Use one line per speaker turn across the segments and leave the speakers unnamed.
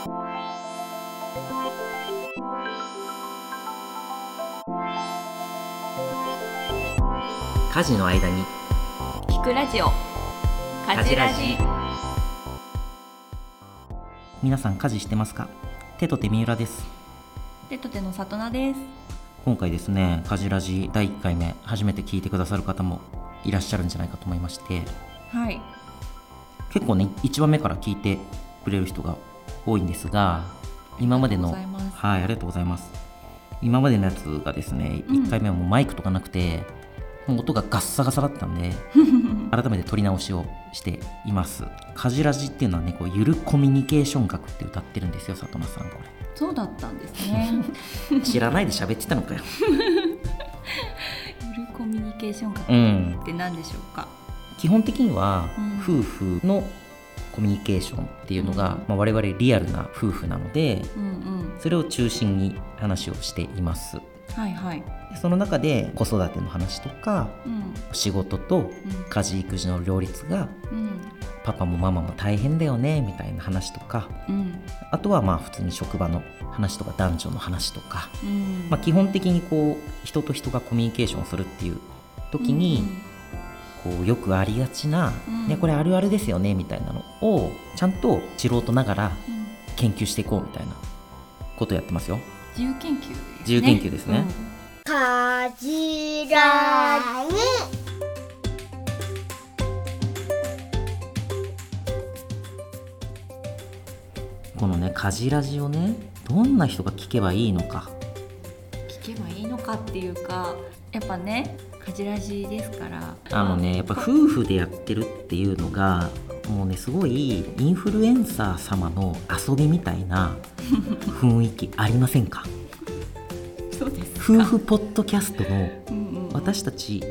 家事の間に。
聞くラジオ。家事ラジ。
皆さん家事してますか？手と手三浦です。
手と手の里奈です。
今回ですね家事ラジ第1回目初めて聞いてくださる方もいらっしゃるんじゃないかと思いまして。
はい。
結構ね1話目から聞いてくれる人が多いんですが今までのはいありがとうございます。今までのやつがですね、
うん。
1回目はもうマイクとかなくてもう音がガッサガサだったんで 改めて撮り直しをしています。カジラジっていうのはねこうゆるコミュニケーション学って歌ってるんですよ里奈さんこ
そうだったんですね。
れ 知らないで喋ってたのかよ。
ゆるコミュニケーション学
うん。
って何でしょうか？
基本的には
うん。
夫婦のコミュニケーションっていうのが、まあ、我々リアルな夫婦なので
うんうん。
それを中心に話をしています。
はいはい。
その中で子育ての話とか
うん。
仕事と家事育児の両立が
うん。
パパもママも大変だよねみたいな話とか
うん。
あとはまあ普通に職場の話とか男女の話とか、
うん。
まあ、基本的にこう人と人がコミュニケーションするっていう時に、こうよくありがちな、
うん。
ね、これあるあるですよねみたいなのをちゃんと素人ながら
うん。うん
研究していこうみたいなことをやってますよ。
自由研究ですね。
自由研究ですね。
かじらに。
このね家事ラジをねどんな人が聞けばいいのか。
聞けばいいのかっていうかやっぱねカジラジですから。
あのねやっぱ夫婦でやってるっていうのがもうねすごいインフルエンサー様の遊びみたいな 雰囲気ありませんか？
そうですか。
夫婦ポッドキャストの私たち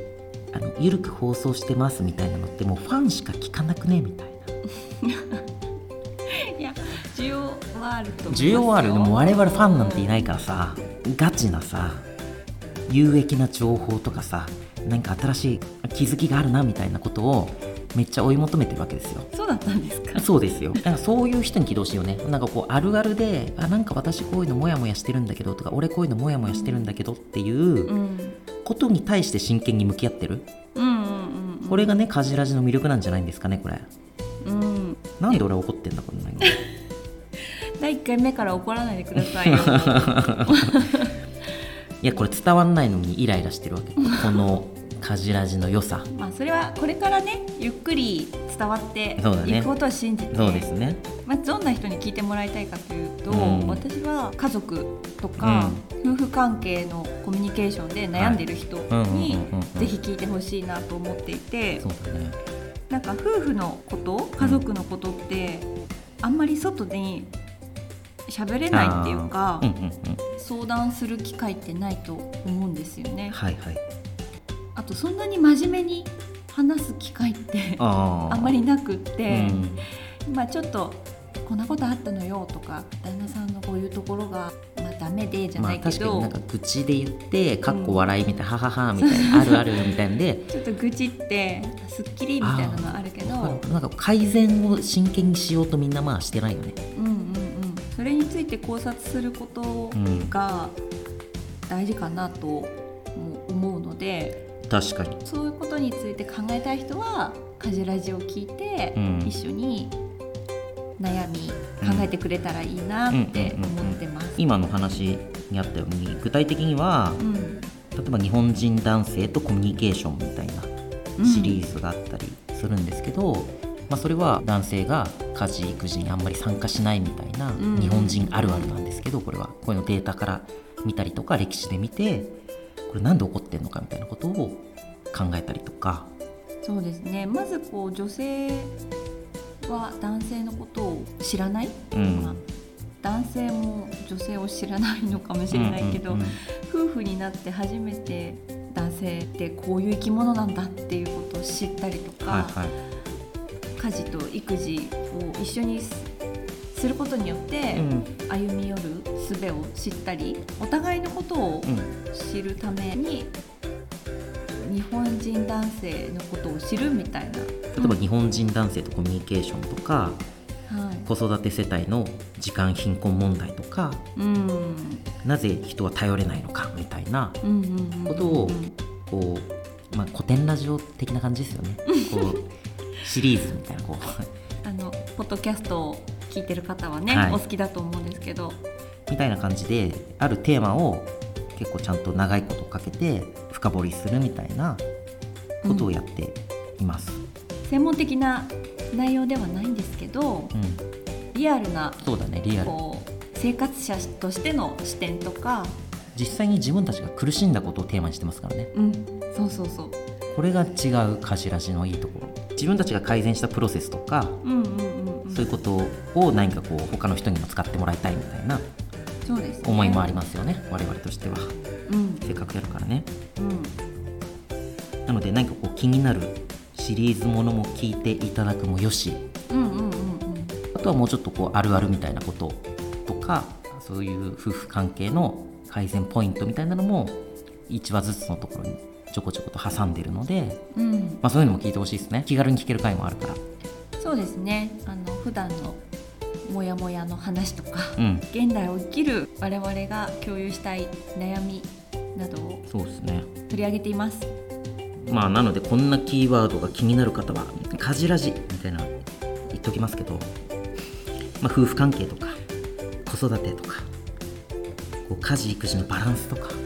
あのゆるく放送してますみたいなのってもうファンしか聞かなくねみたいな。い
や需要はあると思
需要はある。でも我々ファンなんてい
い
ないからさガチなさ有益な情報とかさなんか新しい気づきがあるなみたいなことをめっちゃ追い求めてるわけですよ。
そうだったんですか？
そうですよ。だからそういう人に起動してよね。なんかこうあるあるであなんか私こういうのモヤモヤしてるんだけどとか俺こういうのモヤモヤしてるんだけどっていう
うん。
ことに対して真剣に向き合ってる。
うんうんうん
これがねカジラジの魅力なんじゃないんですかねこれ。
うん。
なんで俺怒ってんだこんなに。
第1回目から怒らないでくださいよ
いやこれ伝わんないのにイライラしてるわけ。このカジラジの良さ。
まあそれはこれからねゆっくり伝わっていくことを信じて、
そうですね。
まあ、どんな人に聞いてもらいたいかというと、
うん。
私は家族とか、夫婦関係のコミュニケーションで悩んでる人
うんうん
に
うんうんうん。
ぜひ聞いてほしいなと思っていて
そうだね。
なんか夫婦のこと家族のことってあんまり外に喋れないっていうか、
うんうんうん。
相談する機会ってないと思うんですよね。
はいはい。
あとそんなに真面目に話す機会ってあんまりなくって、
うん。
まあちょっとこんなことあったのよとか旦那さんのこういうところがまあダメでじゃ
まあ
ないけど、
確かになんか愚痴で言ってかっこ笑いみたいな、はははみたいなあるあるみたいなんで
ちょっと愚痴ってすっきりみたいなのあるけど
なんか改善を真剣にしようとみんなまあしてないよね。
うんうんうんそれについて考察することが大事かなとも思うので
確かに。
そういうことについて考えたい人は「家事ラジオ」を聞いて、
うん。
一緒に悩み考えてくれたらいいなって思ってます。
今の話にあったように具体的には
うん。
例えば日本人男性とコミュニケーションみたいなシリーズがあったりするんですけど、まあ、それは男性が家事育児にあんまり参加しないみたいな
うん。
日本人あるあるなんですけどこれは。こういうのデータから見たりとか歴史で見てこれなんで起こってんのかみたいなことを考えたりとか。
そうですね。まずこう女性は男性のことを知らない、
うん。
まあ男性も女性を知らないのかもしれないけど、
うんうんうん。
夫婦になって初めて男性ってこういう生き物なんだっていうことを知ったりとか、
はいはい
家事と育児を一緒にすすることによって、
うん。
歩み寄る術を知ったりお互いのことを
うん
知るために、日本人男性のことを知るみたいな。
例えば日本人男性とコミュニケーションとか
はい。
子育て世帯の時間貧困問題とか
うん。
なぜ人は頼れないのかみたいなことをこう、まあ、古典ラジオ的な感じですよね。こう シリーズみたいなこう。
あのポッドキャストを聞いてる方はね、
はい。
お好きだと思うんですけど。
みたいな感じであるテーマを結構ちゃんと長いことかけて深掘りするみたいなことをやっています。
専門的な内容ではないんですけど
うん、
リアルな
そうだねリアル。
生活者としての視点とか、
実際に自分たちが苦しんだことをテーマにしてますからね。
うん、そうそうそう、
これが違うカジラジのいいところ自分たちが改善したプロセスとか
うんうんうんうん、
そういうことを何かこう他の人にも使ってもらいたいみたいな思いもありますよね我々としては。
うん。
せっかくやるからね。
うん。
なので何かこう気になるシリーズものも聞いていただくもよし
うんうんうんうん。
あとはもうちょっとこうあるあるみたいなこととかそういう夫婦関係の改善ポイントみたいなのも1話ずつのところにちょこちょこと挟んでるので、
うん、
まあ、そういうのも聞いてほしいですね。気軽に聞ける回もあるから。
そうですね。あの普段のモヤモヤの話とか
うん。
現代を生きる我々が共有したい悩みなどを
そうですね。
取り上げています。
まあなのでこんなキーワードが気になる方は「カジラジ」みたいな言っときますけど、まあ、夫婦関係とか子育てとかこう家事育児のバランスとか
うん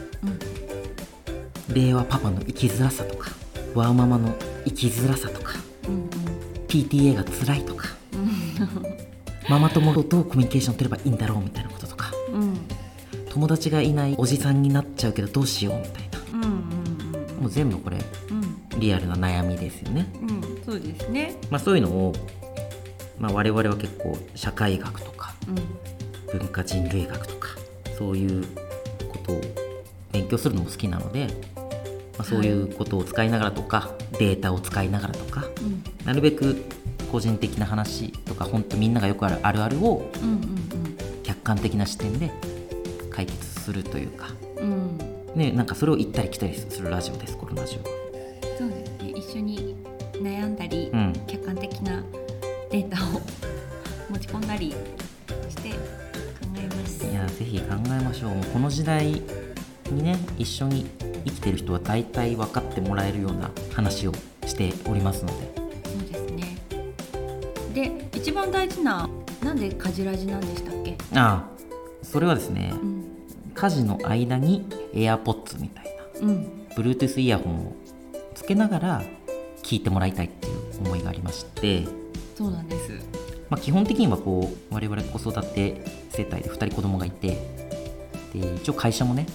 令和パパの生きづらさとかワーママの生きづらさとか
うん
PTA が辛いとかママ友とどうコミュニケーション取ればいいんだろうみたいなこととか
うん。うん
友達がいないおじさんになっちゃうけどどうしようみたいな。
うんうん
もう全部これ
うん。
リアルな悩みですよね。
うんうんそうですね。
まあ、そういうのを、まあ、我々は結構社会学とか
うん。
文化人類学とかそういうことを勉強するのも好きなので、まあ、そういうことを使いながらとか、データを使いながらとか
うん。
なるべく個人的な話とか本当みんながよくあるあるあるを
うん
客観的な視点で解決するというか、
うん。
ね、なんかそれを行ったり来たりするラジオですこのラジオ。は。
そうですね。一緒に悩んだり、
うん。
客観的なデータを持ち込んだりして考えます。
いやぜひ考えましょうこの時代にね一緒に生きてる人は大体分かってもらえるような話をしておりますので。
そうですね。で一番大事ななんでカジラジなんでしたっけ？
ああそれはですね
うん。
家事の間に AirPods みたいな
うん。
Bluetooth イヤホンをつけながら聞いてもらいたいっていう思いがありまして、
そうなんです。
まあ、基本的にはこう我々子育て世帯で2人子供がいてで一応会社もね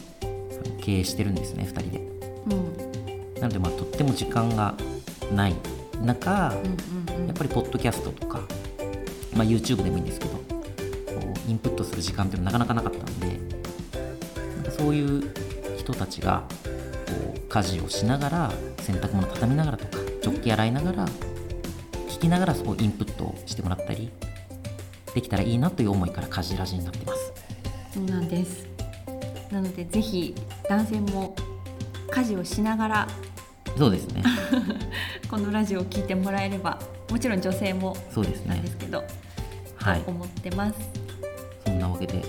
経営してるんですね2人で。
うん。
なのでまあとっても時間がない。中、
うんうんうん。
やっぱりポッドキャストとか、まあ、YouTube でもいいんですけどこうインプットする時間っていうのはなかなかなかったんでなんかそういう人たちがこう家事をしながら洗濯物畳みながらとか食器洗いながら聞きながらそうインプットをしてもらったりできたらいいなという思いから家事ラジになってます。
そうなんですなのでぜひ男性も家事をしながら
そうですね。
このラジオを聞いてもらえればもちろん女性も
そうですね。
なんですけど、
はい。
と思ってます。
そんなわけで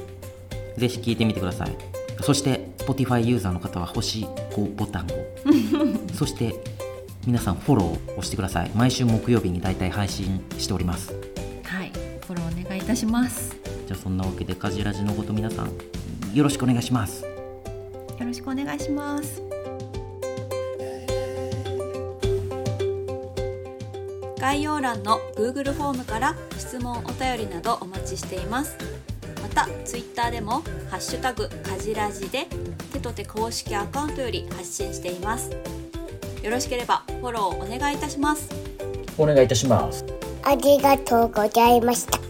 ぜひ聞いてみてください。そして Spotify ユーザーの方は星5ボタンを。そして皆さんフォローを押してください。毎週木曜日に大体配信しております。
はい。フォローお願いいたします。
じゃあそんなわけでカジラジのこと皆さんよろしくお願いします。
よろしくお願いします。概要欄の Google フォームから質問お便りなどお待ちしています。また Twitter でもハッシュタグかじらじで手と手公式アカウントより発信しています。よろしければフォローお願いいたします。
お願いいたします。
ありがとうございました。